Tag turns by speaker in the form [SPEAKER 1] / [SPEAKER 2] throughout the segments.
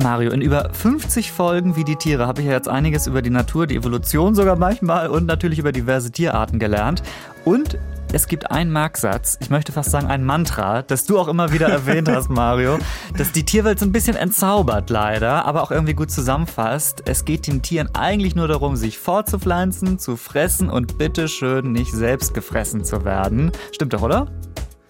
[SPEAKER 1] Mario, in über 50 Folgen wie die Tiere habe ich ja jetzt einiges über die Natur, die Evolution sogar manchmal und natürlich über diverse Tierarten gelernt. Und es gibt einen Merksatz, ich möchte fast sagen ein Mantra, das du auch immer wieder erwähnt hast, Mario, das die Tierwelt so ein bisschen entzaubert leider, aber auch irgendwie gut zusammenfasst. Es geht den Tieren eigentlich nur darum, sich fortzupflanzen, zu fressen und bitteschön nicht selbst gefressen zu werden. Stimmt doch, oder?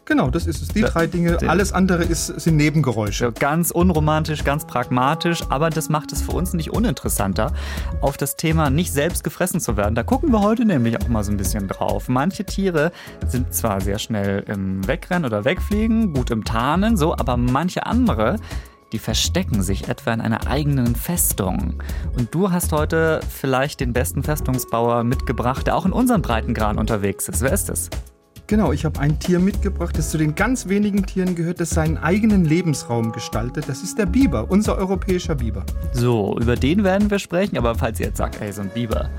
[SPEAKER 2] Genau, das ist es. Die drei Dinge. Alles andere ist, sind Nebengeräusche.
[SPEAKER 1] Ganz unromantisch, ganz pragmatisch, aber das macht es für uns nicht uninteressanter, auf das Thema nicht selbst gefressen zu werden. Da gucken wir heute nämlich auch mal so ein bisschen drauf. Manche Tiere sind zwar sehr schnell im Wegrennen oder Wegfliegen, gut im Tarnen, so, aber manche andere, die verstecken sich etwa in einer eigenen Festung. Und du hast heute vielleicht den besten Festungsbauer mitgebracht, der auch in unseren Breitengraden unterwegs ist. Wer ist es?
[SPEAKER 2] Genau, ich habe ein Tier mitgebracht, das zu den ganz wenigen Tieren gehört, das seinen eigenen Lebensraum gestaltet. Das ist der Biber, unser europäischer Biber.
[SPEAKER 1] So, über den werden wir sprechen, aber falls ihr jetzt sagt, ey, so ein Biber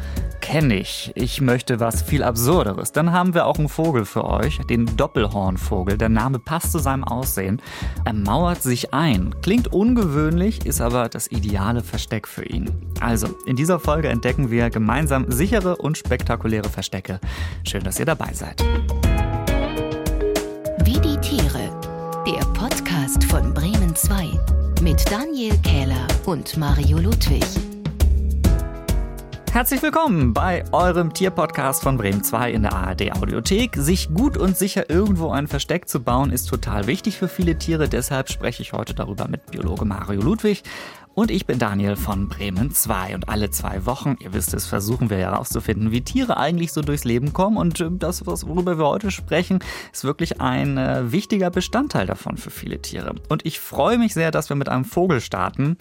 [SPEAKER 1] kenne ich, ich möchte was viel Absurderes, dann haben wir auch einen Vogel für euch, den Doppelhornvogel. Der Name passt zu seinem Aussehen. Er mauert sich ein. Klingt ungewöhnlich, ist aber das ideale Versteck für ihn. Also, in dieser Folge entdecken wir gemeinsam sichere und spektakuläre Verstecke. Schön, dass ihr dabei seid.
[SPEAKER 3] 2 mit Daniel Kähler und Mario Ludwig.
[SPEAKER 1] Herzlich willkommen bei eurem Tierpodcast von Bremen 2 in der ARD Audiothek. Sich gut und sicher irgendwo ein Versteck zu bauen ist total wichtig für viele Tiere. Deshalb spreche ich heute darüber mit Biologe Mario Ludwig. Und ich bin Daniel von Bremen 2 und alle zwei Wochen, ihr wisst es, versuchen wir herauszufinden, wie Tiere eigentlich so durchs Leben kommen und äh, das, worüber wir heute sprechen, ist wirklich ein äh, wichtiger Bestandteil davon für viele Tiere. Und ich freue mich sehr, dass wir mit einem Vogel starten.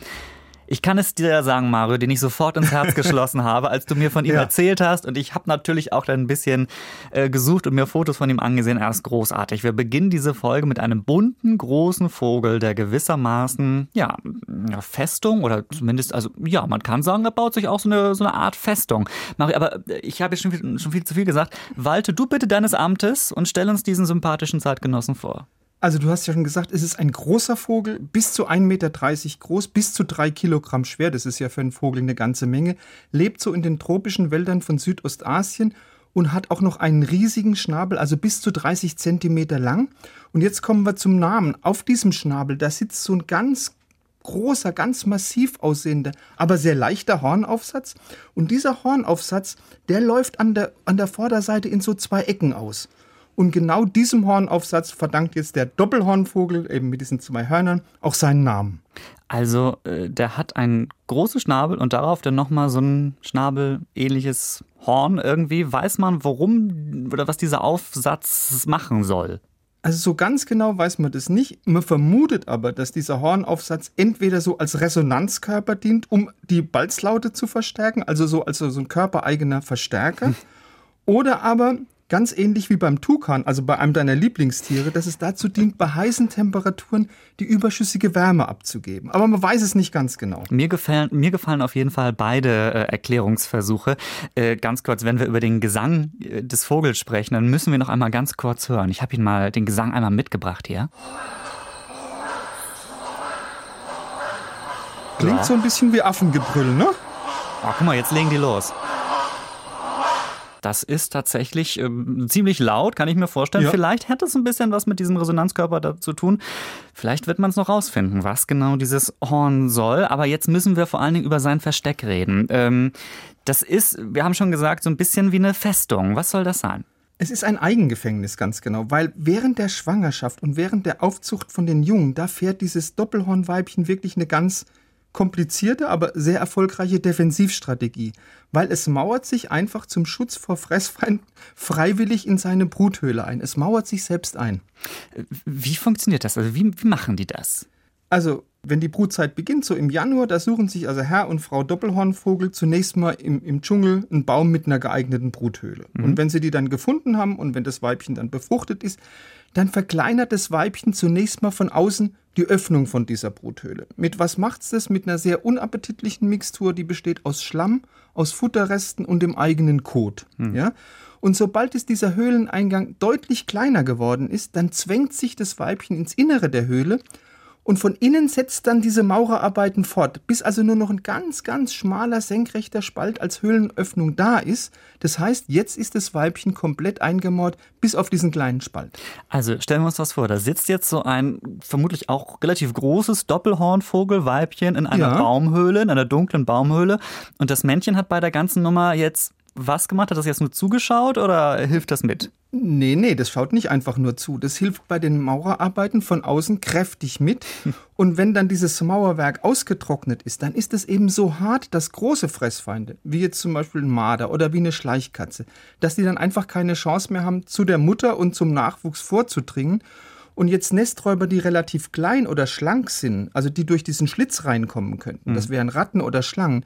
[SPEAKER 1] Ich kann es dir sagen, Mario, den ich sofort ins Herz geschlossen habe, als du mir von ihm ja. erzählt hast. Und ich habe natürlich auch dann ein bisschen äh, gesucht und mir Fotos von ihm angesehen. Er ist großartig. Wir beginnen diese Folge mit einem bunten, großen Vogel, der gewissermaßen, ja, eine Festung oder zumindest, also ja, man kann sagen, er baut sich auch so eine, so eine Art Festung. Mario, aber ich habe jetzt schon viel, schon viel zu viel gesagt. Walte du bitte deines Amtes und stell uns diesen sympathischen Zeitgenossen vor.
[SPEAKER 2] Also du hast ja schon gesagt, es ist ein großer Vogel, bis zu 1,30 Meter groß, bis zu drei Kilogramm schwer, das ist ja für einen Vogel eine ganze Menge, lebt so in den tropischen Wäldern von Südostasien und hat auch noch einen riesigen Schnabel, also bis zu 30 Zentimeter lang. Und jetzt kommen wir zum Namen. Auf diesem Schnabel, da sitzt so ein ganz großer, ganz massiv aussehender, aber sehr leichter Hornaufsatz. Und dieser Hornaufsatz, der läuft an der, an der Vorderseite in so zwei Ecken aus. Und genau diesem Hornaufsatz verdankt jetzt der Doppelhornvogel, eben mit diesen zwei Hörnern, auch seinen Namen.
[SPEAKER 1] Also äh, der hat einen großen Schnabel und darauf dann nochmal so ein Schnabel-ähnliches Horn irgendwie. Weiß man, warum oder was dieser Aufsatz machen soll?
[SPEAKER 2] Also so ganz genau weiß man das nicht. Man vermutet aber, dass dieser Hornaufsatz entweder so als Resonanzkörper dient, um die Balzlaute zu verstärken, also so als so ein körpereigener Verstärker, oder aber Ganz ähnlich wie beim Tukan, also bei einem deiner Lieblingstiere, dass es dazu dient, bei heißen Temperaturen die überschüssige Wärme abzugeben. Aber man weiß es nicht ganz genau.
[SPEAKER 1] Mir gefallen, mir gefallen auf jeden Fall beide äh, Erklärungsversuche. Äh, ganz kurz, wenn wir über den Gesang äh, des Vogels sprechen, dann müssen wir noch einmal ganz kurz hören. Ich habe Ihnen mal den Gesang einmal mitgebracht hier.
[SPEAKER 2] Klingt ja. so ein bisschen wie Affengebrüll, ne?
[SPEAKER 1] Oh, guck mal, jetzt legen die los. Das ist tatsächlich ähm, ziemlich laut, kann ich mir vorstellen. Ja. Vielleicht hat es ein bisschen was mit diesem Resonanzkörper da zu tun. Vielleicht wird man es noch rausfinden, was genau dieses Horn soll. Aber jetzt müssen wir vor allen Dingen über sein Versteck reden. Ähm, das ist, wir haben schon gesagt, so ein bisschen wie eine Festung. Was soll das sein?
[SPEAKER 2] Es ist ein Eigengefängnis ganz genau, weil während der Schwangerschaft und während der Aufzucht von den Jungen, da fährt dieses Doppelhornweibchen wirklich eine ganz komplizierte, aber sehr erfolgreiche Defensivstrategie, weil es mauert sich einfach zum Schutz vor Fressfeinden freiwillig in seine Bruthöhle ein. Es mauert sich selbst ein.
[SPEAKER 1] Wie funktioniert das? Also wie, wie machen die das?
[SPEAKER 2] Also, wenn die Brutzeit beginnt, so im Januar, da suchen sich also Herr und Frau Doppelhornvogel zunächst mal im, im Dschungel einen Baum mit einer geeigneten Bruthöhle. Mhm. Und wenn sie die dann gefunden haben und wenn das Weibchen dann befruchtet ist, dann verkleinert das Weibchen zunächst mal von außen die Öffnung von dieser Bruthöhle. Mit was macht's das? Mit einer sehr unappetitlichen Mixtur, die besteht aus Schlamm, aus Futterresten und dem eigenen Kot. Hm. Ja? Und sobald es dieser Höhleneingang deutlich kleiner geworden ist, dann zwängt sich das Weibchen ins Innere der Höhle und von innen setzt dann diese Maurerarbeiten fort, bis also nur noch ein ganz, ganz schmaler, senkrechter Spalt als Höhlenöffnung da ist. Das heißt, jetzt ist das Weibchen komplett eingemauert, bis auf diesen kleinen Spalt.
[SPEAKER 1] Also stellen wir uns das vor, da sitzt jetzt so ein vermutlich auch relativ großes Doppelhornvogelweibchen in einer ja. Baumhöhle, in einer dunklen Baumhöhle und das Männchen hat bei der ganzen Nummer jetzt was gemacht? Hat das jetzt nur zugeschaut oder hilft das mit?
[SPEAKER 2] Nee, nee, das schaut nicht einfach nur zu. Das hilft bei den Maurerarbeiten von außen kräftig mit. Und wenn dann dieses Mauerwerk ausgetrocknet ist, dann ist es eben so hart, dass große Fressfeinde, wie jetzt zum Beispiel ein Marder oder wie eine Schleichkatze, dass die dann einfach keine Chance mehr haben, zu der Mutter und zum Nachwuchs vorzudringen. Und jetzt Nesträuber, die relativ klein oder schlank sind, also die durch diesen Schlitz reinkommen könnten, mhm. das wären Ratten oder Schlangen,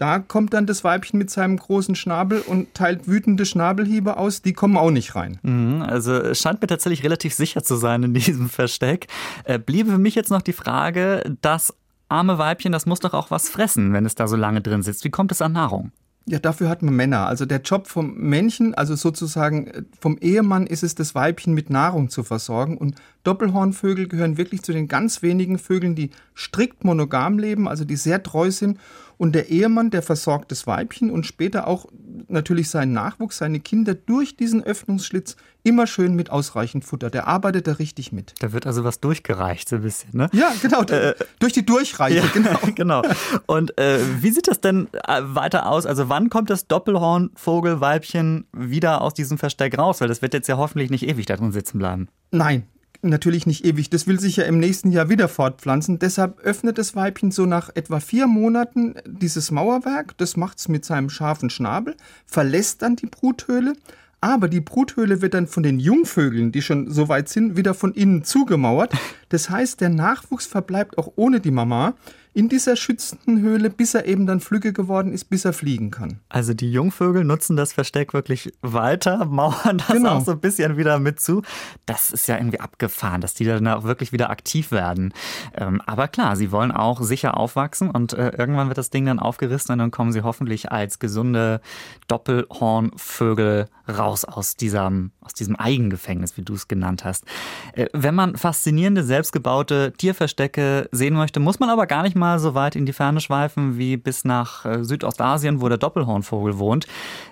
[SPEAKER 2] da kommt dann das Weibchen mit seinem großen Schnabel und teilt wütende Schnabelhiebe aus. Die kommen auch nicht rein.
[SPEAKER 1] Mhm, also es scheint mir tatsächlich relativ sicher zu sein in diesem Versteck. Äh, bliebe für mich jetzt noch die Frage, das arme Weibchen, das muss doch auch was fressen, wenn es da so lange drin sitzt. Wie kommt es an Nahrung?
[SPEAKER 2] Ja, dafür hat man Männer. Also der Job vom Männchen, also sozusagen äh, vom Ehemann, ist es, das Weibchen mit Nahrung zu versorgen. Und Doppelhornvögel gehören wirklich zu den ganz wenigen Vögeln, die strikt monogam leben, also die sehr treu sind und der Ehemann, der versorgt das Weibchen und später auch natürlich seinen Nachwuchs, seine Kinder durch diesen Öffnungsschlitz immer schön mit ausreichend Futter. Der arbeitet da richtig mit.
[SPEAKER 1] Da wird also was durchgereicht, so ein bisschen, ne?
[SPEAKER 2] Ja, genau. Äh, durch die Durchreiche, ja, genau.
[SPEAKER 1] genau. Und äh, wie sieht das denn äh, weiter aus? Also wann kommt das Doppelhornvogelweibchen wieder aus diesem Versteck raus? Weil das wird jetzt ja hoffentlich nicht ewig da drin sitzen bleiben.
[SPEAKER 2] Nein, natürlich nicht ewig. Das will sich ja im nächsten Jahr wieder fortpflanzen. Deshalb öffnet das Weibchen so nach etwa vier Monaten dieses Mauerwerk. Das macht es mit seinem scharfen Schnabel, verlässt dann die Bruthöhle. Aber die Bruthöhle wird dann von den Jungvögeln, die schon so weit sind, wieder von innen zugemauert. Das heißt, der Nachwuchs verbleibt auch ohne die Mama in dieser schützenden Höhle, bis er eben dann flügge geworden ist, bis er fliegen kann.
[SPEAKER 1] Also die Jungvögel nutzen das Versteck wirklich weiter, mauern das genau. auch so ein bisschen wieder mit zu. Das ist ja irgendwie abgefahren, dass die dann auch wirklich wieder aktiv werden. Ähm, aber klar, sie wollen auch sicher aufwachsen und äh, irgendwann wird das Ding dann aufgerissen und dann kommen sie hoffentlich als gesunde Doppelhornvögel raus aus diesem, aus diesem Eigengefängnis, wie du es genannt hast. Äh, wenn man faszinierende, selbstgebaute Tierverstecke sehen möchte, muss man aber gar nicht mal so weit in die Ferne schweifen wie bis nach äh, Südostasien, wo der Doppelhornvogel wohnt.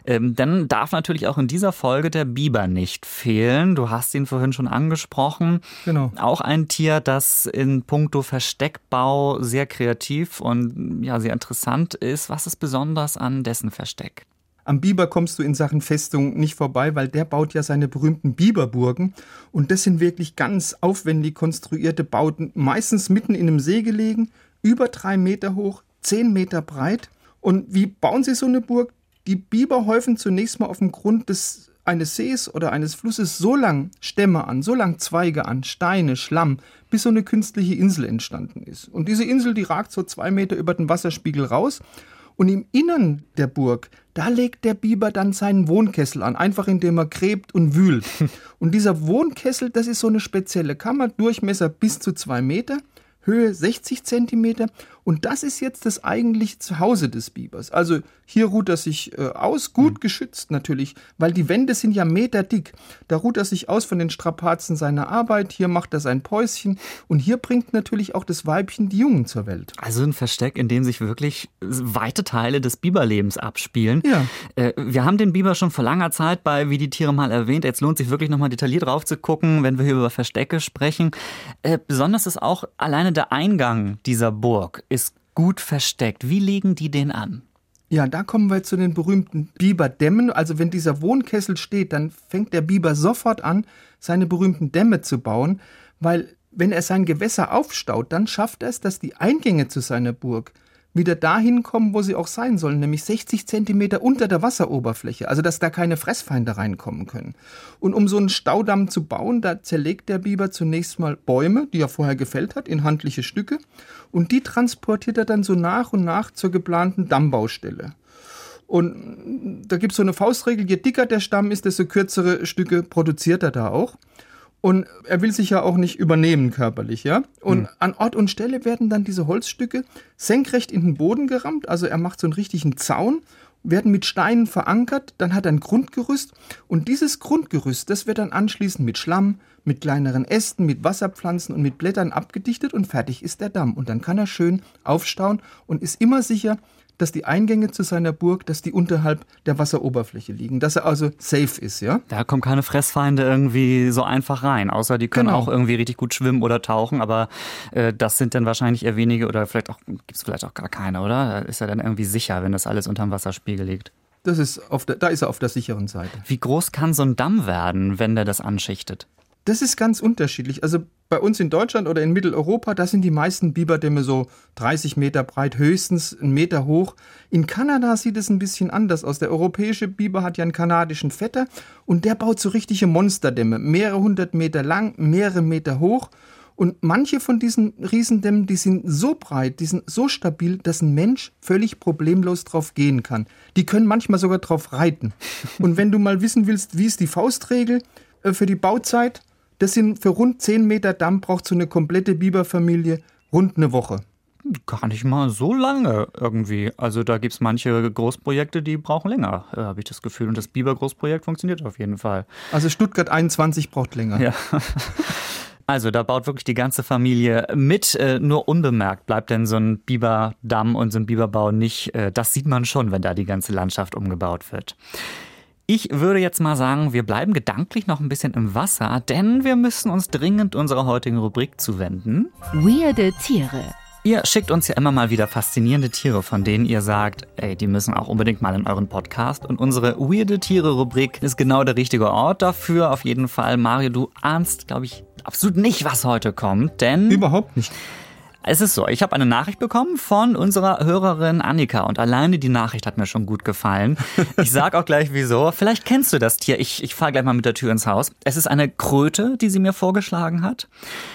[SPEAKER 1] Ähm, dann darf natürlich auch in dieser Folge der Biber nicht fehlen. Du hast ihn vorhin schon angesprochen. Genau. Auch ein Tier, das in puncto Versteckbau sehr kreativ und ja, sehr interessant ist. Was ist besonders an dessen Versteck?
[SPEAKER 2] Am Biber kommst du in Sachen Festung nicht vorbei, weil der baut ja seine berühmten Biberburgen. Und das sind wirklich ganz aufwendig konstruierte Bauten, meistens mitten in einem See gelegen, über drei Meter hoch, zehn Meter breit. Und wie bauen sie so eine Burg? Die Biber häufen zunächst mal auf dem Grund des, eines Sees oder eines Flusses so lang Stämme an, so lang Zweige an, Steine, Schlamm, bis so eine künstliche Insel entstanden ist. Und diese Insel, die ragt so zwei Meter über den Wasserspiegel raus. Und im Innern der Burg, da legt der Biber dann seinen Wohnkessel an, einfach indem er gräbt und wühlt. Und dieser Wohnkessel, das ist so eine spezielle Kammer, Durchmesser bis zu zwei Meter. Höhe 60 Zentimeter. Und das ist jetzt das eigentliche Zuhause des Bibers. Also hier ruht er sich äh, aus, gut mhm. geschützt natürlich, weil die Wände sind ja meterdick. Da ruht er sich aus von den Strapazen seiner Arbeit. Hier macht er sein Päuschen. Und hier bringt natürlich auch das Weibchen die Jungen zur Welt.
[SPEAKER 1] Also ein Versteck, in dem sich wirklich weite Teile des Biberlebens abspielen. Ja. Äh, wir haben den Biber schon vor langer Zeit bei Wie die Tiere mal erwähnt. Jetzt lohnt sich wirklich nochmal detailliert drauf zu gucken, wenn wir hier über Verstecke sprechen. Äh, besonders ist auch alleine der Eingang dieser Burg gut versteckt. Wie legen die den an?
[SPEAKER 2] Ja, da kommen wir zu den berühmten Biberdämmen. Also wenn dieser Wohnkessel steht, dann fängt der Biber sofort an, seine berühmten Dämme zu bauen, weil wenn er sein Gewässer aufstaut, dann schafft er es, dass die Eingänge zu seiner Burg wieder dahin kommen, wo sie auch sein sollen, nämlich 60 Zentimeter unter der Wasseroberfläche, also dass da keine Fressfeinde reinkommen können. Und um so einen Staudamm zu bauen, da zerlegt der Biber zunächst mal Bäume, die er vorher gefällt hat, in handliche Stücke, und die transportiert er dann so nach und nach zur geplanten Dammbaustelle. Und da gibt es so eine Faustregel, je dicker der Stamm ist, desto kürzere Stücke produziert er da auch. Und er will sich ja auch nicht übernehmen körperlich, ja. Und mhm. an Ort und Stelle werden dann diese Holzstücke senkrecht in den Boden gerammt. Also er macht so einen richtigen Zaun, werden mit Steinen verankert. Dann hat er ein Grundgerüst. Und dieses Grundgerüst, das wird dann anschließend mit Schlamm, mit kleineren Ästen, mit Wasserpflanzen und mit Blättern abgedichtet und fertig ist der Damm. Und dann kann er schön aufstauen und ist immer sicher, dass die Eingänge zu seiner Burg, dass die unterhalb der Wasseroberfläche liegen, dass er also safe ist, ja?
[SPEAKER 1] Da kommen keine Fressfeinde irgendwie so einfach rein, außer die können genau. auch irgendwie richtig gut schwimmen oder tauchen, aber äh, das sind dann wahrscheinlich eher wenige oder vielleicht auch, gibt es vielleicht auch gar keine, oder? Da ist er dann irgendwie sicher, wenn das alles unterm Wasserspiegel liegt.
[SPEAKER 2] Das ist auf der, da ist er auf der sicheren Seite.
[SPEAKER 1] Wie groß kann so ein Damm werden, wenn der das anschichtet?
[SPEAKER 2] Das ist ganz unterschiedlich. Also bei uns in Deutschland oder in Mitteleuropa, da sind die meisten Biberdämme so 30 Meter breit, höchstens einen Meter hoch. In Kanada sieht es ein bisschen anders aus. Der europäische Biber hat ja einen kanadischen Vetter und der baut so richtige Monsterdämme, mehrere hundert Meter lang, mehrere Meter hoch. Und manche von diesen Riesendämmen, die sind so breit, die sind so stabil, dass ein Mensch völlig problemlos drauf gehen kann. Die können manchmal sogar drauf reiten. Und wenn du mal wissen willst, wie ist die Faustregel äh, für die Bauzeit, das sind für rund 10 Meter Damm braucht so eine komplette Biberfamilie rund eine Woche.
[SPEAKER 1] Gar nicht mal so lange irgendwie. Also da gibt es manche Großprojekte, die brauchen länger, äh, habe ich das Gefühl. Und das Biber-Großprojekt funktioniert auf jeden Fall.
[SPEAKER 2] Also Stuttgart 21 braucht länger.
[SPEAKER 1] Ja. Also da baut wirklich die ganze Familie mit. Äh, nur unbemerkt bleibt denn so ein Biberdamm und so ein Biberbau nicht. Äh, das sieht man schon, wenn da die ganze Landschaft umgebaut wird. Ich würde jetzt mal sagen, wir bleiben gedanklich noch ein bisschen im Wasser, denn wir müssen uns dringend unserer heutigen Rubrik zuwenden.
[SPEAKER 3] Weirde Tiere.
[SPEAKER 1] Ihr schickt uns ja immer mal wieder faszinierende Tiere, von denen ihr sagt, ey, die müssen auch unbedingt mal in euren Podcast. Und unsere Weirde Tiere-Rubrik ist genau der richtige Ort dafür. Auf jeden Fall, Mario, du ahnst, glaube ich, absolut nicht, was heute kommt, denn.
[SPEAKER 2] Überhaupt nicht.
[SPEAKER 1] Es ist so, ich habe eine Nachricht bekommen von unserer Hörerin Annika und alleine die Nachricht hat mir schon gut gefallen. Ich sag auch gleich wieso. Vielleicht kennst du das Tier. Ich, ich fahre gleich mal mit der Tür ins Haus. Es ist eine Kröte, die sie mir vorgeschlagen hat.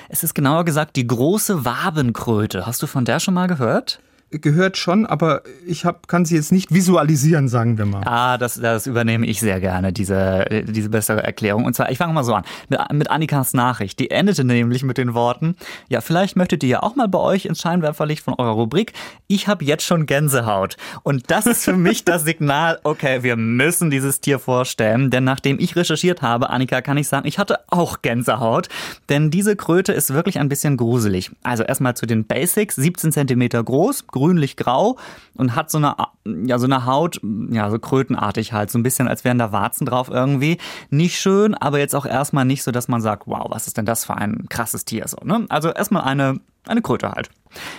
[SPEAKER 1] Es ist genauer gesagt die große Wabenkröte. Hast du von der schon mal gehört?
[SPEAKER 2] Gehört schon, aber ich hab, kann sie jetzt nicht visualisieren, sagen wir mal.
[SPEAKER 1] Ah, das, das übernehme ich sehr gerne, diese, diese bessere Erklärung. Und zwar, ich fange mal so an, mit, mit Annikas Nachricht. Die endete nämlich mit den Worten, ja, vielleicht möchtet ihr ja auch mal bei euch ins Scheinwerferlicht von eurer Rubrik, ich habe jetzt schon Gänsehaut. Und das ist für mich das Signal, okay, wir müssen dieses Tier vorstellen, denn nachdem ich recherchiert habe, Annika, kann ich sagen, ich hatte auch Gänsehaut, denn diese Kröte ist wirklich ein bisschen gruselig. Also erstmal zu den Basics, 17 Zentimeter groß, grünlich-grau und hat so eine, ja, so eine Haut, ja, so krötenartig halt, so ein bisschen, als wären da Warzen drauf irgendwie. Nicht schön, aber jetzt auch erstmal nicht so, dass man sagt, wow, was ist denn das für ein krasses Tier so, ne? Also erstmal eine eine Kröte halt.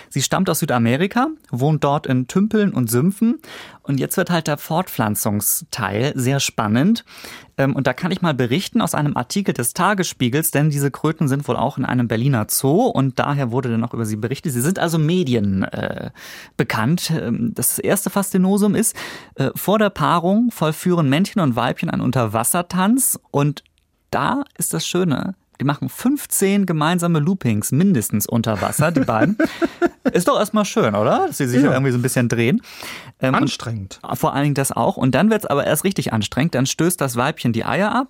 [SPEAKER 1] Sie stammt aus Südamerika, wohnt dort in Tümpeln und Sümpfen. Und jetzt wird halt der Fortpflanzungsteil sehr spannend. Ähm, und da kann ich mal berichten aus einem Artikel des Tagesspiegels, denn diese Kröten sind wohl auch in einem Berliner Zoo und daher wurde dann auch über sie berichtet. Sie sind also Medien äh, bekannt. Ähm, das erste Faszinosum ist, äh, vor der Paarung vollführen Männchen und Weibchen einen Unterwassertanz und da ist das Schöne, die machen 15 gemeinsame Loopings mindestens unter Wasser, die beiden. Ist doch erstmal schön, oder? Dass sie sich ja. irgendwie so ein bisschen drehen.
[SPEAKER 2] Ähm, anstrengend.
[SPEAKER 1] Vor allen Dingen das auch. Und dann wird es aber erst richtig anstrengend. Dann stößt das Weibchen die Eier ab,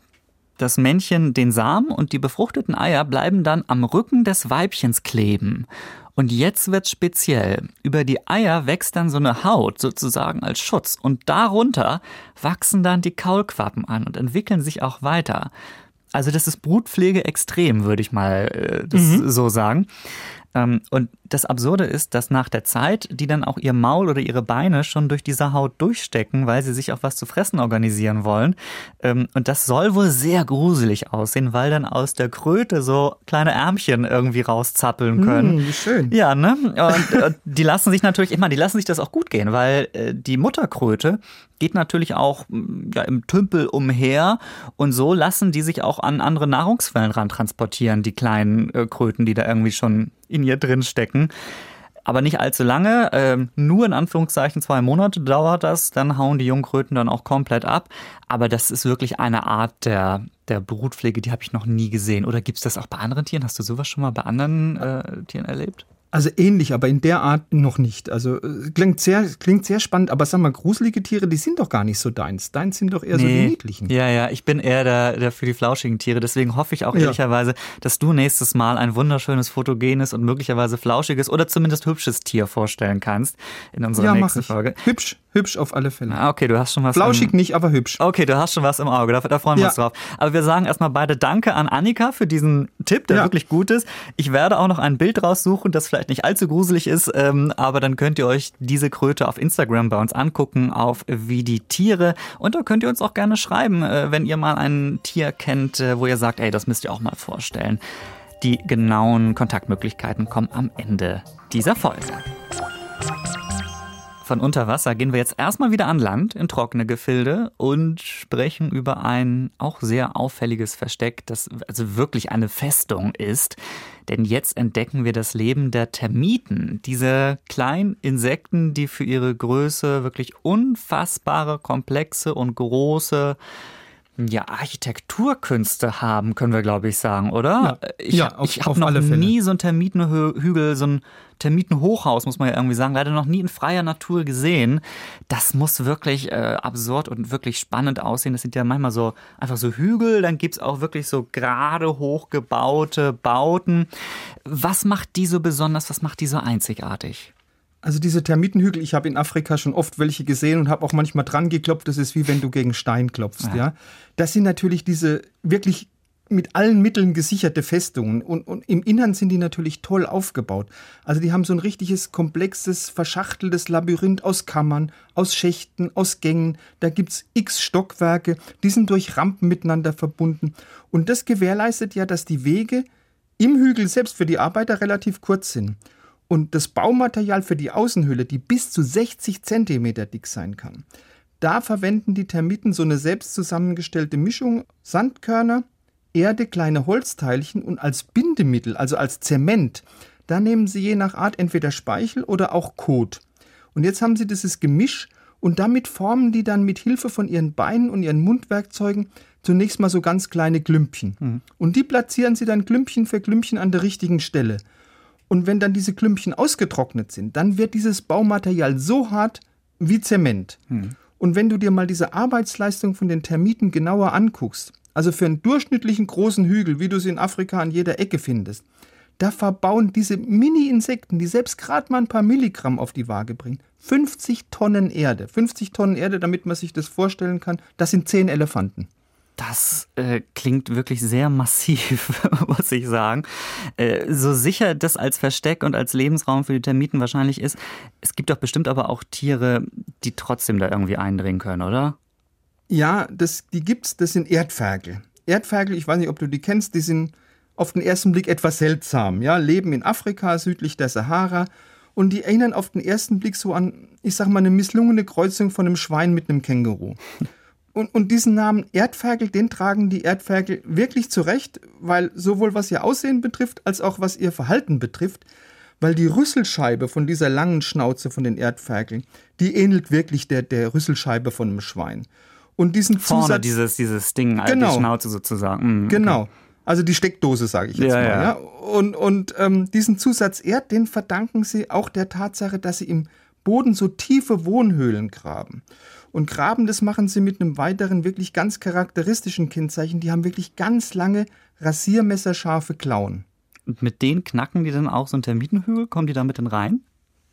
[SPEAKER 1] das Männchen den Samen und die befruchteten Eier bleiben dann am Rücken des Weibchens kleben. Und jetzt wird's speziell. Über die Eier wächst dann so eine Haut sozusagen als Schutz und darunter wachsen dann die Kaulquappen an und entwickeln sich auch weiter. Also das ist Brutpflege extrem, würde ich mal äh, das mhm. so sagen. Ähm, und das Absurde ist, dass nach der Zeit die dann auch ihr Maul oder ihre Beine schon durch diese Haut durchstecken, weil sie sich auch was zu fressen organisieren wollen. Ähm, und das soll wohl sehr gruselig aussehen, weil dann aus der Kröte so kleine Ärmchen irgendwie rauszappeln können.
[SPEAKER 2] Mm, wie schön.
[SPEAKER 1] Ja, ne? Und die lassen sich natürlich, ich meine, die lassen sich das auch gut gehen, weil äh, die Mutterkröte, geht natürlich auch mm, ja, im Tümpel umher und so lassen die sich auch an andere Nahrungsquellen ran transportieren, die kleinen äh, Kröten, die da irgendwie schon in ihr drin stecken. Aber nicht allzu lange, äh, nur in Anführungszeichen zwei Monate dauert das, dann hauen die Jungkröten dann auch komplett ab. Aber das ist wirklich eine Art der, der Brutpflege, die habe ich noch nie gesehen. Oder gibt es das auch bei anderen Tieren? Hast du sowas schon mal bei anderen äh, Tieren erlebt?
[SPEAKER 2] Also ähnlich, aber in der Art noch nicht. Also äh, klingt sehr, klingt sehr spannend, aber sag mal, gruselige Tiere, die sind doch gar nicht so deins. Deins sind doch eher nee. so die niedlichen.
[SPEAKER 1] Ja, ja, ich bin eher der, der für die flauschigen Tiere. Deswegen hoffe ich auch ja. ehrlicherweise, dass du nächstes Mal ein wunderschönes, fotogenes und möglicherweise flauschiges oder zumindest hübsches Tier vorstellen kannst in unserer
[SPEAKER 2] ja,
[SPEAKER 1] nächsten Folge.
[SPEAKER 2] Hübsch, Hübsch auf alle Fälle.
[SPEAKER 1] Ah, okay, du hast schon was.
[SPEAKER 2] Flauschig im, nicht, aber hübsch.
[SPEAKER 1] Okay, du hast schon was im Auge. Da, da freuen wir ja. uns drauf. Aber wir sagen erstmal beide Danke an Annika für diesen Tipp, der ja. wirklich gut ist. Ich werde auch noch ein Bild raussuchen, das vielleicht nicht allzu gruselig ist, ähm, aber dann könnt ihr euch diese Kröte auf Instagram bei uns angucken, auf wie die Tiere. Und da könnt ihr uns auch gerne schreiben, äh, wenn ihr mal ein Tier kennt, äh, wo ihr sagt, ey, das müsst ihr auch mal vorstellen. Die genauen Kontaktmöglichkeiten kommen am Ende dieser Folge. Von unter Wasser gehen wir jetzt erstmal wieder an Land in trockene Gefilde und sprechen über ein auch sehr auffälliges Versteck, das also wirklich eine Festung ist. Denn jetzt entdecken wir das Leben der Termiten, diese kleinen Insekten, die für ihre Größe wirklich unfassbare, komplexe und große ja, Architekturkünste haben, können wir, glaube ich, sagen, oder?
[SPEAKER 2] Ja, ich ja,
[SPEAKER 1] ich habe noch nie so einen Termitenhügel, so ein Termitenhochhaus, muss man ja irgendwie sagen, leider noch nie in freier Natur gesehen. Das muss wirklich äh, absurd und wirklich spannend aussehen. Das sind ja manchmal so einfach so Hügel, dann gibt's auch wirklich so gerade hochgebaute Bauten. Was macht die so besonders? Was macht die so einzigartig?
[SPEAKER 2] Also diese Termitenhügel, ich habe in Afrika schon oft welche gesehen und habe auch manchmal dran geklopft. Das ist wie wenn du gegen Stein klopfst. Ja. ja. Das sind natürlich diese wirklich mit allen Mitteln gesicherte Festungen und, und im Innern sind die natürlich toll aufgebaut. Also die haben so ein richtiges komplexes, verschachteltes Labyrinth aus Kammern, aus Schächten, aus Gängen. Da gibt's x Stockwerke, die sind durch Rampen miteinander verbunden. Und das gewährleistet ja, dass die Wege im Hügel selbst für die Arbeiter relativ kurz sind und das Baumaterial für die Außenhülle, die bis zu 60 Zentimeter dick sein kann. Da verwenden die Termiten so eine selbst zusammengestellte Mischung Sandkörner, Erde, kleine Holzteilchen und als Bindemittel, also als Zement, da nehmen sie je nach Art entweder Speichel oder auch Kot. Und jetzt haben sie dieses Gemisch und damit formen die dann mit Hilfe von ihren Beinen und ihren Mundwerkzeugen zunächst mal so ganz kleine Klümpchen. Mhm. Und die platzieren sie dann Klümpchen für Klümpchen an der richtigen Stelle. Und wenn dann diese Klümpchen ausgetrocknet sind, dann wird dieses Baumaterial so hart wie Zement. Hm. Und wenn du dir mal diese Arbeitsleistung von den Termiten genauer anguckst, also für einen durchschnittlichen großen Hügel, wie du sie in Afrika an jeder Ecke findest, da verbauen diese Mini-Insekten, die selbst gerade mal ein paar Milligramm auf die Waage bringen, 50 Tonnen Erde. 50 Tonnen Erde, damit man sich das vorstellen kann, das sind 10 Elefanten.
[SPEAKER 1] Das äh, klingt wirklich sehr massiv, muss ich sagen. Äh, so sicher das als Versteck und als Lebensraum für die Termiten wahrscheinlich ist, es gibt doch bestimmt aber auch Tiere, die trotzdem da irgendwie eindringen können, oder?
[SPEAKER 2] Ja, das, die gibt's, das sind Erdferkel. Erdferkel, ich weiß nicht, ob du die kennst, die sind auf den ersten Blick etwas seltsam, ja, leben in Afrika, südlich der Sahara und die erinnern auf den ersten Blick so an, ich sag mal, eine misslungene Kreuzung von einem Schwein mit einem Känguru. Und, und diesen Namen Erdferkel, den tragen die Erdferkel wirklich zurecht, weil sowohl was ihr Aussehen betrifft, als auch was ihr Verhalten betrifft, weil die Rüsselscheibe von dieser langen Schnauze von den Erdferkeln, die ähnelt wirklich der, der Rüsselscheibe von einem Schwein. Und diesen
[SPEAKER 1] Vorne
[SPEAKER 2] Zusatz,
[SPEAKER 1] dieses, dieses Ding, also genau, die Schnauze sozusagen.
[SPEAKER 2] Mhm, genau. Okay. Also die Steckdose, sage ich jetzt ja, mal. Ja. ja. Und, und ähm, diesen Zusatz Erd, den verdanken sie auch der Tatsache, dass sie im Boden so tiefe Wohnhöhlen graben. Und graben, das machen sie mit einem weiteren, wirklich ganz charakteristischen Kennzeichen. Die haben wirklich ganz lange, rasiermesserscharfe Klauen.
[SPEAKER 1] Und mit denen knacken die dann auch so einen Termitenhügel? Kommen die damit dann rein?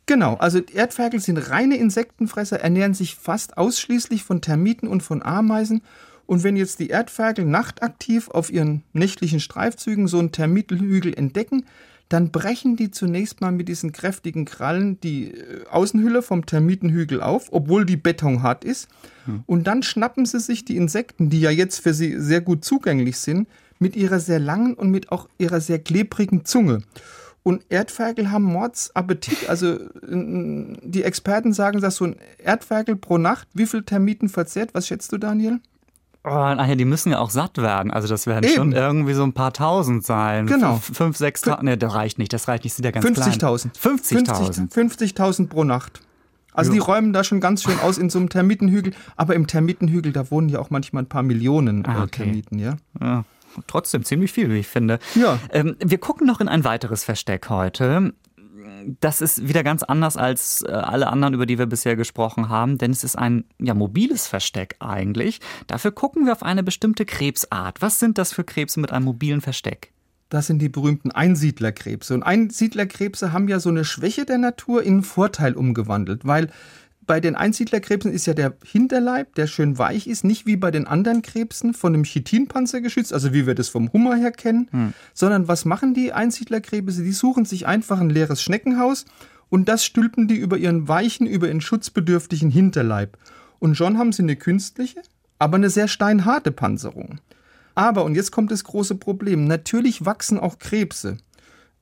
[SPEAKER 2] Genau, also Erdferkel sind reine Insektenfresser, ernähren sich fast ausschließlich von Termiten und von Ameisen. Und wenn jetzt die Erdferkel nachtaktiv auf ihren nächtlichen Streifzügen so einen Termitenhügel entdecken, dann brechen die zunächst mal mit diesen kräftigen Krallen die äh, Außenhülle vom Termitenhügel auf, obwohl die betonhart ist. Hm. Und dann schnappen sie sich die Insekten, die ja jetzt für sie sehr gut zugänglich sind, mit ihrer sehr langen und mit auch ihrer sehr klebrigen Zunge. Und Erdferkel haben Mordsappetit. Also die Experten sagen, dass so ein Erdferkel pro Nacht wie viel Termiten verzehrt. Was schätzt du, Daniel?
[SPEAKER 1] Oh, naja, die müssen ja auch satt werden. Also das werden Eben. schon irgendwie so ein paar tausend sein.
[SPEAKER 2] Genau.
[SPEAKER 1] Fünf, sechs Tausend. Ne, das reicht nicht. Das reicht nicht. Sind ja ganz
[SPEAKER 2] 50.000.
[SPEAKER 1] 50.000.
[SPEAKER 2] 50.000 50 pro Nacht. Also jo. die räumen da schon ganz schön aus in so einem Termitenhügel. Aber im Termitenhügel, da wohnen ja auch manchmal ein paar Millionen ah, okay. Termiten, ja.
[SPEAKER 1] ja. Trotzdem ziemlich viel, wie ich finde.
[SPEAKER 2] Ja.
[SPEAKER 1] Ähm, wir gucken noch in ein weiteres Versteck heute das ist wieder ganz anders als äh, alle anderen, über die wir bisher gesprochen haben, denn es ist ein ja, mobiles Versteck eigentlich. Dafür gucken wir auf eine bestimmte Krebsart. Was sind das für Krebse mit einem mobilen Versteck?
[SPEAKER 2] Das sind die berühmten Einsiedlerkrebse. Und Einsiedlerkrebse haben ja so eine Schwäche der Natur in einen Vorteil umgewandelt, weil bei den Einsiedlerkrebsen ist ja der Hinterleib, der schön weich ist, nicht wie bei den anderen Krebsen von einem Chitinpanzer geschützt, also wie wir das vom Hummer her kennen, hm. sondern was machen die Einsiedlerkrebse? Die suchen sich einfach ein leeres Schneckenhaus und das stülpen die über ihren weichen, über ihren schutzbedürftigen Hinterleib. Und schon haben sie eine künstliche, aber eine sehr steinharte Panzerung. Aber, und jetzt kommt das große Problem, natürlich wachsen auch Krebse.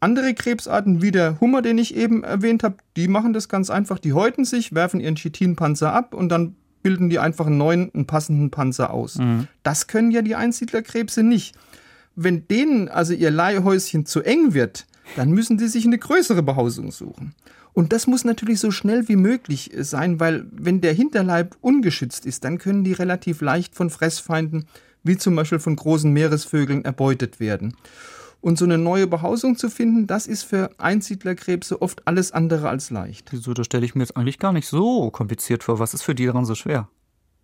[SPEAKER 2] Andere Krebsarten wie der Hummer, den ich eben erwähnt habe, die machen das ganz einfach. Die häuten sich, werfen ihren Chitinpanzer ab und dann bilden die einfach einen neuen, einen passenden Panzer aus. Mhm. Das können ja die Einsiedlerkrebse nicht. Wenn denen also ihr Leihhäuschen zu eng wird, dann müssen die sich eine größere Behausung suchen. Und das muss natürlich so schnell wie möglich sein, weil wenn der Hinterleib ungeschützt ist, dann können die relativ leicht von Fressfeinden, wie zum Beispiel von großen Meeresvögeln, erbeutet werden. Und so eine neue Behausung zu finden, das ist für Einsiedlerkrebse oft alles andere als leicht.
[SPEAKER 1] Wieso, das stelle ich mir jetzt eigentlich gar nicht so kompliziert vor. Was ist für die daran so schwer?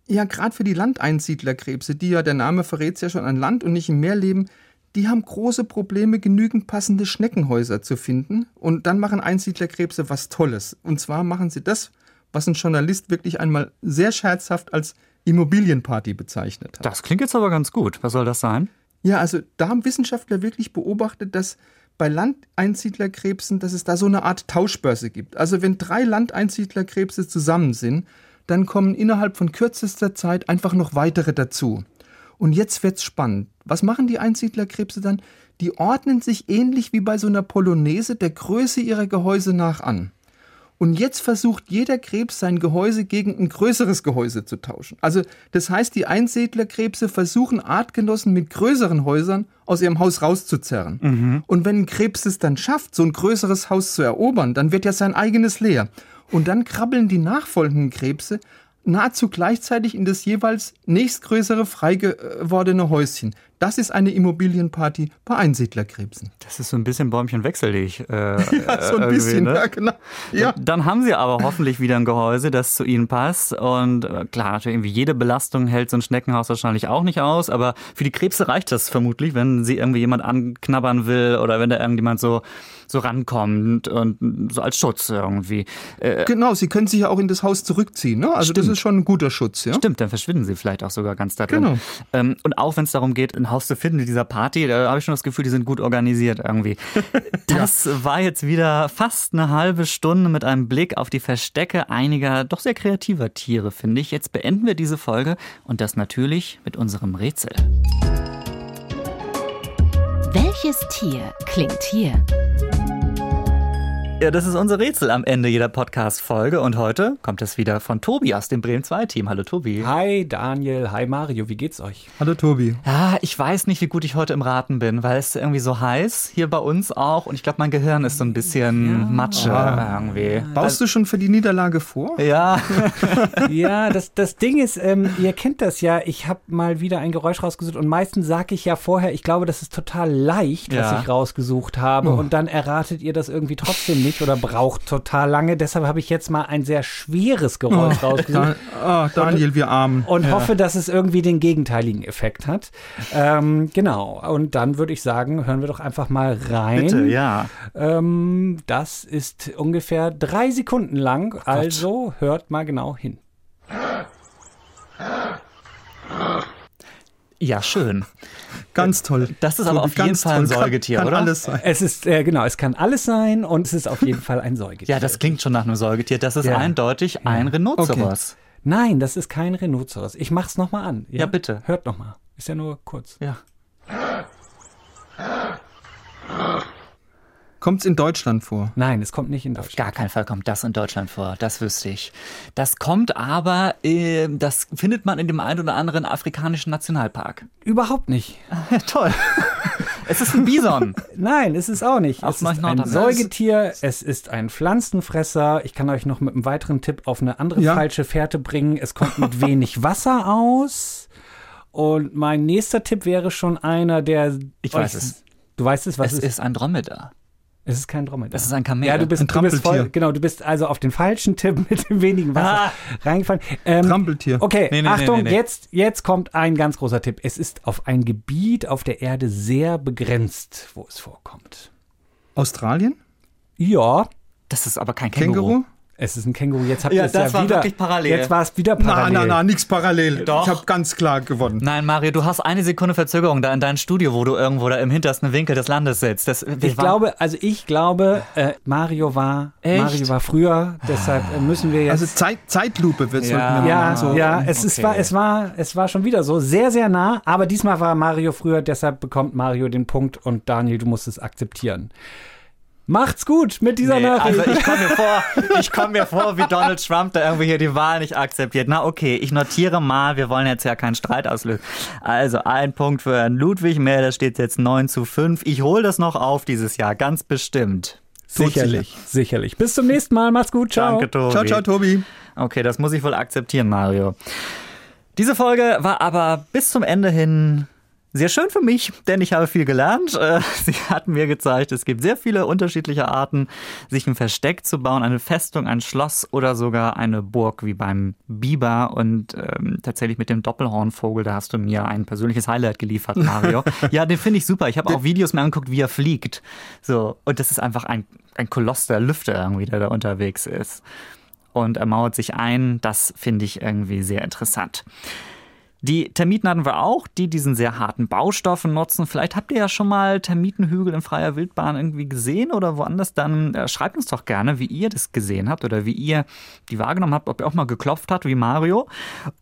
[SPEAKER 2] Ja, gerade für die Landeinsiedlerkrebse, die ja, der Name verrät es ja schon an Land und nicht im Meer leben, die haben große Probleme, genügend passende Schneckenhäuser zu finden. Und dann machen Einsiedlerkrebse was Tolles. Und zwar machen sie das, was ein Journalist wirklich einmal sehr scherzhaft als Immobilienparty bezeichnet hat.
[SPEAKER 1] Das klingt jetzt aber ganz gut. Was soll das sein?
[SPEAKER 2] Ja, also da haben Wissenschaftler wirklich beobachtet, dass bei Landeinsiedlerkrebsen, dass es da so eine Art Tauschbörse gibt. Also wenn drei Landeinsiedlerkrebse zusammen sind, dann kommen innerhalb von kürzester Zeit einfach noch weitere dazu. Und jetzt wird's spannend. Was machen die Einsiedlerkrebse dann? Die ordnen sich ähnlich wie bei so einer Polonaise der Größe ihrer Gehäuse nach an. Und jetzt versucht jeder Krebs sein Gehäuse gegen ein größeres Gehäuse zu tauschen. Also das heißt, die Einsiedlerkrebse versuchen Artgenossen mit größeren Häusern aus ihrem Haus rauszuzerren. Mhm. Und wenn ein Krebs es dann schafft, so ein größeres Haus zu erobern, dann wird ja sein eigenes leer. Und dann krabbeln die nachfolgenden Krebse nahezu gleichzeitig in das jeweils nächstgrößere frei gewordene Häuschen. Das ist eine Immobilienparty bei Einsiedlerkrebsen.
[SPEAKER 1] Das ist so ein bisschen Bäumchen wechselig.
[SPEAKER 2] Äh, ja, so ein bisschen, ne? ja, genau.
[SPEAKER 1] Ja. Dann haben sie aber hoffentlich wieder ein Gehäuse, das zu ihnen passt. Und äh, klar, natürlich irgendwie jede Belastung hält so ein Schneckenhaus wahrscheinlich auch nicht aus. Aber für die Krebse reicht das vermutlich, wenn sie irgendwie jemand anknabbern will oder wenn da irgendjemand so so rankommt und so als Schutz irgendwie.
[SPEAKER 2] Äh, genau, sie können sich ja auch in das Haus zurückziehen. Ne? Also stimmt. das ist schon ein guter Schutz. Ja?
[SPEAKER 1] Stimmt, dann verschwinden sie vielleicht auch sogar ganz da drin. Genau. Ähm, und auch wenn es darum geht, ein Haus zu finden in dieser Party, da habe ich schon das Gefühl, die sind gut organisiert irgendwie. Das ja. war jetzt wieder fast eine halbe Stunde mit einem Blick auf die Verstecke einiger doch sehr kreativer Tiere, finde ich. Jetzt beenden wir diese Folge und das natürlich mit unserem Rätsel.
[SPEAKER 3] Welches Tier klingt hier?
[SPEAKER 1] Ja, das ist unser Rätsel am Ende jeder Podcast-Folge. Und heute kommt es wieder von Tobi aus dem Bremen 2-Team. Hallo Tobi.
[SPEAKER 4] Hi Daniel, hi Mario, wie geht's euch?
[SPEAKER 2] Hallo Tobi.
[SPEAKER 1] Ja, ich weiß nicht, wie gut ich heute im Raten bin, weil es irgendwie so heiß hier bei uns auch. Und ich glaube, mein Gehirn ist so ein bisschen ja. Matsche ah. irgendwie.
[SPEAKER 2] Baust du schon für die Niederlage vor?
[SPEAKER 1] Ja.
[SPEAKER 4] ja, das, das Ding ist, ähm, ihr kennt das ja, ich habe mal wieder ein Geräusch rausgesucht und meistens sage ich ja vorher, ich glaube, das ist total leicht, ja. was ich rausgesucht habe. Oh. Und dann erratet ihr das irgendwie trotzdem nicht nicht oder braucht total lange. Deshalb habe ich jetzt mal ein sehr schweres Geräusch oh, rausgesucht.
[SPEAKER 2] oh, Daniel, wir armen.
[SPEAKER 4] Und ja. hoffe, dass es irgendwie den gegenteiligen Effekt hat. Ähm, genau. Und dann würde ich sagen, hören wir doch einfach mal rein.
[SPEAKER 1] Bitte, ja.
[SPEAKER 4] Ähm, das ist ungefähr drei Sekunden lang. Oh also hört mal genau hin.
[SPEAKER 1] Ja, schön.
[SPEAKER 2] Ganz toll.
[SPEAKER 1] Das ist aber auf jeden Fall ein Säugetier,
[SPEAKER 2] kann,
[SPEAKER 1] kann
[SPEAKER 2] oder? Alles sein.
[SPEAKER 4] Es ist, äh, genau, es kann alles sein und es ist auf jeden Fall ein Säugetier.
[SPEAKER 1] Ja, das klingt schon nach einem Säugetier. Das ist ja. eindeutig ja. ein Rhinoceros. Okay.
[SPEAKER 4] Nein, das ist kein Rhinoceros. Ich mach's nochmal an.
[SPEAKER 1] Ja? ja, bitte.
[SPEAKER 4] Hört nochmal. Ist ja nur kurz.
[SPEAKER 1] Ja.
[SPEAKER 2] Kommt es in Deutschland vor?
[SPEAKER 4] Nein, es kommt nicht in Deutschland.
[SPEAKER 1] Auf gar keinen Fall kommt das in Deutschland vor. Das wüsste ich. Das kommt aber, äh, das findet man in dem einen oder anderen afrikanischen Nationalpark.
[SPEAKER 4] Überhaupt nicht.
[SPEAKER 1] Toll. es ist ein Bison.
[SPEAKER 4] Nein, es ist auch nicht.
[SPEAKER 1] Auch
[SPEAKER 4] es ist ein Säugetier, es ist ein Pflanzenfresser. Ich kann euch noch mit einem weiteren Tipp auf eine andere ja. falsche Fährte bringen. Es kommt mit wenig Wasser aus. Und mein nächster Tipp wäre schon einer, der.
[SPEAKER 1] Ich weiß es.
[SPEAKER 4] Du weißt es, was
[SPEAKER 1] es
[SPEAKER 4] ist?
[SPEAKER 1] Es ist ein Dromedar.
[SPEAKER 4] Es ist kein Dromedar.
[SPEAKER 1] Es ist ein Kamel.
[SPEAKER 4] Ja, du bist,
[SPEAKER 2] ein
[SPEAKER 4] du bist voll, genau, du bist also auf den falschen Tipp mit dem wenigen Wasser ah. reingefallen.
[SPEAKER 2] Ähm, Trampeltier.
[SPEAKER 4] Okay, nee, nee, Achtung, nee, jetzt, jetzt kommt ein ganz großer Tipp. Es ist auf ein Gebiet auf der Erde sehr begrenzt, wo es vorkommt.
[SPEAKER 2] Australien?
[SPEAKER 4] Ja.
[SPEAKER 1] Das ist aber kein Känguru. Känguru?
[SPEAKER 4] Es ist ein Känguru. Jetzt habt
[SPEAKER 1] Ja,
[SPEAKER 4] ihr es
[SPEAKER 1] das
[SPEAKER 4] ja
[SPEAKER 1] war
[SPEAKER 4] wieder.
[SPEAKER 1] wirklich parallel.
[SPEAKER 4] Jetzt war es wieder parallel.
[SPEAKER 2] Nein, nein, nein, nichts parallel.
[SPEAKER 1] Doch.
[SPEAKER 2] Ich habe ganz klar gewonnen.
[SPEAKER 1] Nein, Mario, du hast eine Sekunde Verzögerung da in deinem Studio, wo du irgendwo da im hintersten Winkel des Landes sitzt. Das,
[SPEAKER 4] Ich glaube, also ich glaube, äh, Mario war
[SPEAKER 1] Echt?
[SPEAKER 4] Mario war früher, deshalb äh, müssen wir jetzt.
[SPEAKER 2] Also Zeit, Zeitlupe wird
[SPEAKER 1] Ja.
[SPEAKER 2] wir
[SPEAKER 4] ja.
[SPEAKER 2] So.
[SPEAKER 4] ja, es,
[SPEAKER 1] okay.
[SPEAKER 4] war, es, war, es war schon wieder so, sehr, sehr nah, aber diesmal war Mario früher, deshalb bekommt Mario den Punkt und Daniel, du musst es akzeptieren. Macht's gut mit dieser
[SPEAKER 1] Nee,
[SPEAKER 4] Nachricht.
[SPEAKER 1] also ich komme mir vor, ich komme mir vor, wie Donald Trump da irgendwie hier die Wahl nicht akzeptiert. Na okay, ich notiere mal, wir wollen jetzt ja keinen Streit auslösen. Also ein Punkt für Herrn Ludwig mehr, da steht jetzt 9 zu 5. Ich hole das noch auf dieses Jahr, ganz bestimmt.
[SPEAKER 4] sicherlich, sicherlich. Bis zum nächsten Mal, macht's gut, ciao.
[SPEAKER 1] Danke, Tobi.
[SPEAKER 2] Ciao, ciao, Tobi.
[SPEAKER 1] Okay, das muss ich wohl akzeptieren, Mario. Diese Folge war aber bis zum Ende hin sehr schön für mich, denn ich habe viel gelernt. Äh, Sie hat mir gezeigt, es gibt sehr viele unterschiedliche Arten, sich ein Versteck zu bauen, eine Festung, ein Schloss oder sogar eine Burg wie beim Biber. Und ähm, tatsächlich mit dem Doppelhornvogel, da hast du mir ein persönliches Highlight geliefert, Mario. ja, den finde ich super. Ich habe auch Videos mir angeguckt, wie er fliegt. So, und das ist einfach ein, ein Koloss der Lüfte irgendwie, der da unterwegs ist und er mauert sich ein. Das finde ich irgendwie sehr interessant. Die Termiten hatten wir auch, die diesen sehr harten Baustoffen nutzen. Vielleicht habt ihr ja schon mal Termitenhügel in freier Wildbahn irgendwie gesehen oder woanders. Dann äh, schreibt uns doch gerne, wie ihr das gesehen habt oder wie ihr die wahrgenommen habt, ob ihr auch mal geklopft habt wie Mario.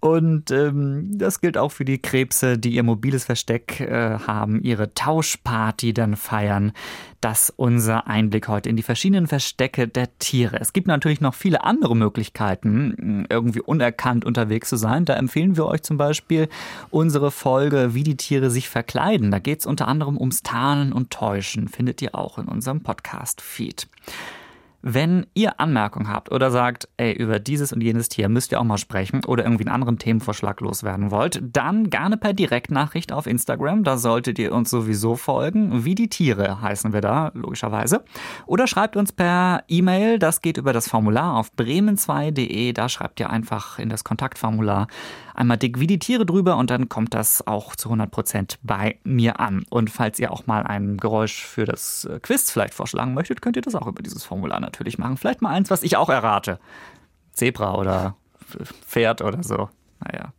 [SPEAKER 1] Und ähm, das gilt auch für die Krebse, die ihr mobiles Versteck äh, haben, ihre Tauschparty dann feiern. Das unser Einblick heute in die verschiedenen Verstecke der Tiere. Es gibt natürlich noch viele andere Möglichkeiten, irgendwie unerkannt unterwegs zu sein. Da empfehlen wir euch zum Beispiel unsere Folge, wie die Tiere sich verkleiden. Da geht es unter anderem ums Tarnen und Täuschen. Findet ihr auch in unserem Podcast-Feed. Wenn ihr Anmerkungen habt oder sagt, ey, über dieses und jenes Tier müsst ihr auch mal sprechen oder irgendwie einen anderen Themenvorschlag loswerden wollt, dann gerne per Direktnachricht auf Instagram. Da solltet ihr uns sowieso folgen. Wie die Tiere heißen wir da, logischerweise. Oder schreibt uns per E-Mail. Das geht über das Formular auf bremen2.de. Da schreibt ihr einfach in das Kontaktformular einmal dick wie die Tiere drüber und dann kommt das auch zu 100 Prozent bei mir an. Und falls ihr auch mal ein Geräusch für das äh, Quiz vielleicht vorschlagen möchtet, könnt ihr das auch über dieses Formular natürlich machen. Vielleicht mal eins, was ich auch errate. Zebra oder Pferd oder so. Naja.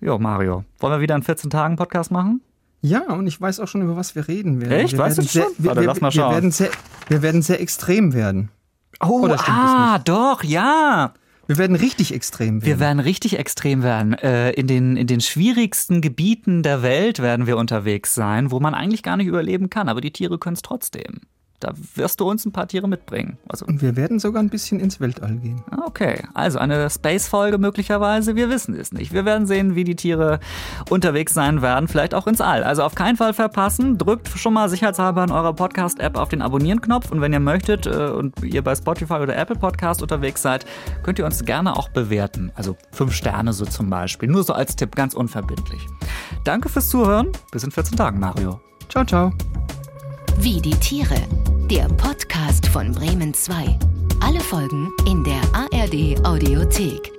[SPEAKER 1] Jo, Mario. Wollen wir wieder einen 14 Tagen Podcast machen?
[SPEAKER 2] Ja, und ich weiß auch schon, über was wir reden werden.
[SPEAKER 1] Echt?
[SPEAKER 2] Wir
[SPEAKER 1] Weißt
[SPEAKER 2] werden
[SPEAKER 1] du schon?
[SPEAKER 2] Sehr, wir,
[SPEAKER 1] Warte,
[SPEAKER 2] wir,
[SPEAKER 1] lass mal
[SPEAKER 2] wir,
[SPEAKER 1] schauen.
[SPEAKER 2] werden sehr, wir werden sehr extrem werden.
[SPEAKER 1] Oh,
[SPEAKER 2] Oder
[SPEAKER 1] ah, doch, ja.
[SPEAKER 2] Wir werden richtig extrem
[SPEAKER 1] Wir
[SPEAKER 2] werden.
[SPEAKER 1] werden richtig extrem werden. Äh, in, den, in den schwierigsten Gebieten der Welt werden wir unterwegs sein, wo man eigentlich gar nicht überleben kann, aber die Tiere können es trotzdem. Da wirst du uns ein paar Tiere mitbringen. Also,
[SPEAKER 2] und wir werden sogar ein bisschen ins Weltall gehen.
[SPEAKER 1] okay, also eine Space-Folge möglicherweise, wir wissen es nicht. Wir werden sehen, wie die Tiere unterwegs sein werden, vielleicht auch ins All. Also auf keinen Fall verpassen. Drückt schon mal sicherheitshalber in eurer Podcast-App auf den Abonnieren-Knopf und wenn ihr möchtet äh, und ihr bei Spotify oder Apple Podcast unterwegs seid, könnt ihr uns gerne auch bewerten. Also fünf Sterne so zum Beispiel. Nur so als Tipp, ganz unverbindlich. Danke fürs Zuhören. Bis in 14 Tagen, Mario.
[SPEAKER 2] Ciao, ciao.
[SPEAKER 3] Wie die Tiere. Der Podcast von Bremen 2. Alle Folgen in der ARD Audiothek.